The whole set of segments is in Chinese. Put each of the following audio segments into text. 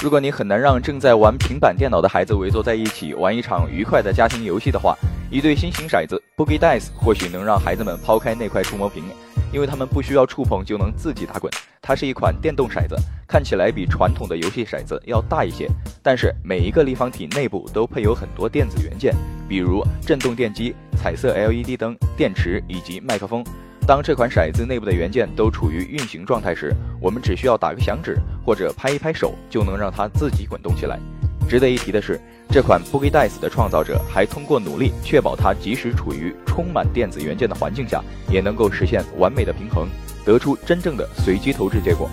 如果你很难让正在玩平板电脑的孩子围坐在一起玩一场愉快的家庭游戏的话，一对新型骰子 Boogie Dice 或许能让孩子们抛开那块触摸屏，因为他们不需要触碰就能自己打滚。它是一款电动骰子，看起来比传统的游戏骰子要大一些，但是每一个立方体内部都配有很多电子元件，比如振动电机、彩色 LED 灯、电池以及麦克风。当这款骰子内部的元件都处于运行状态时，我们只需要打个响指或者拍一拍手，就能让它自己滚动起来。值得一提的是，这款 Boogie Dice 的创造者还通过努力确保它即使处于充满电子元件的环境下，也能够实现完美的平衡。得出真正的随机投掷结果，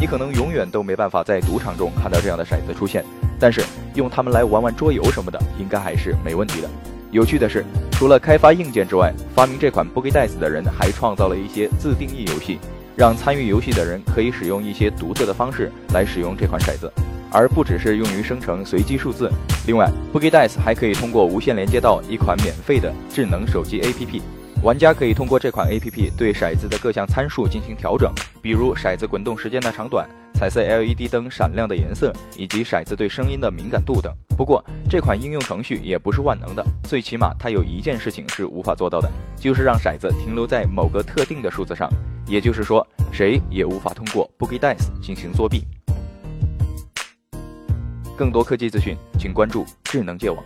你可能永远都没办法在赌场中看到这样的骰子出现，但是用它们来玩玩桌游什么的，应该还是没问题的。有趣的是，除了开发硬件之外，发明这款 Boogie Dice 的人还创造了一些自定义游戏，让参与游戏的人可以使用一些独特的方式来使用这款骰子，而不只是用于生成随机数字。另外，Boogie Dice 还可以通过无线连接到一款免费的智能手机 APP。玩家可以通过这款 APP 对骰子的各项参数进行调整，比如骰子滚动时间的长短、彩色 LED 灯闪亮的颜色，以及骰子对声音的敏感度等。不过，这款应用程序也不是万能的，最起码它有一件事情是无法做到的，就是让骰子停留在某个特定的数字上。也就是说，谁也无法通过 Boogie Dice 进行作弊。更多科技资讯，请关注智能界网。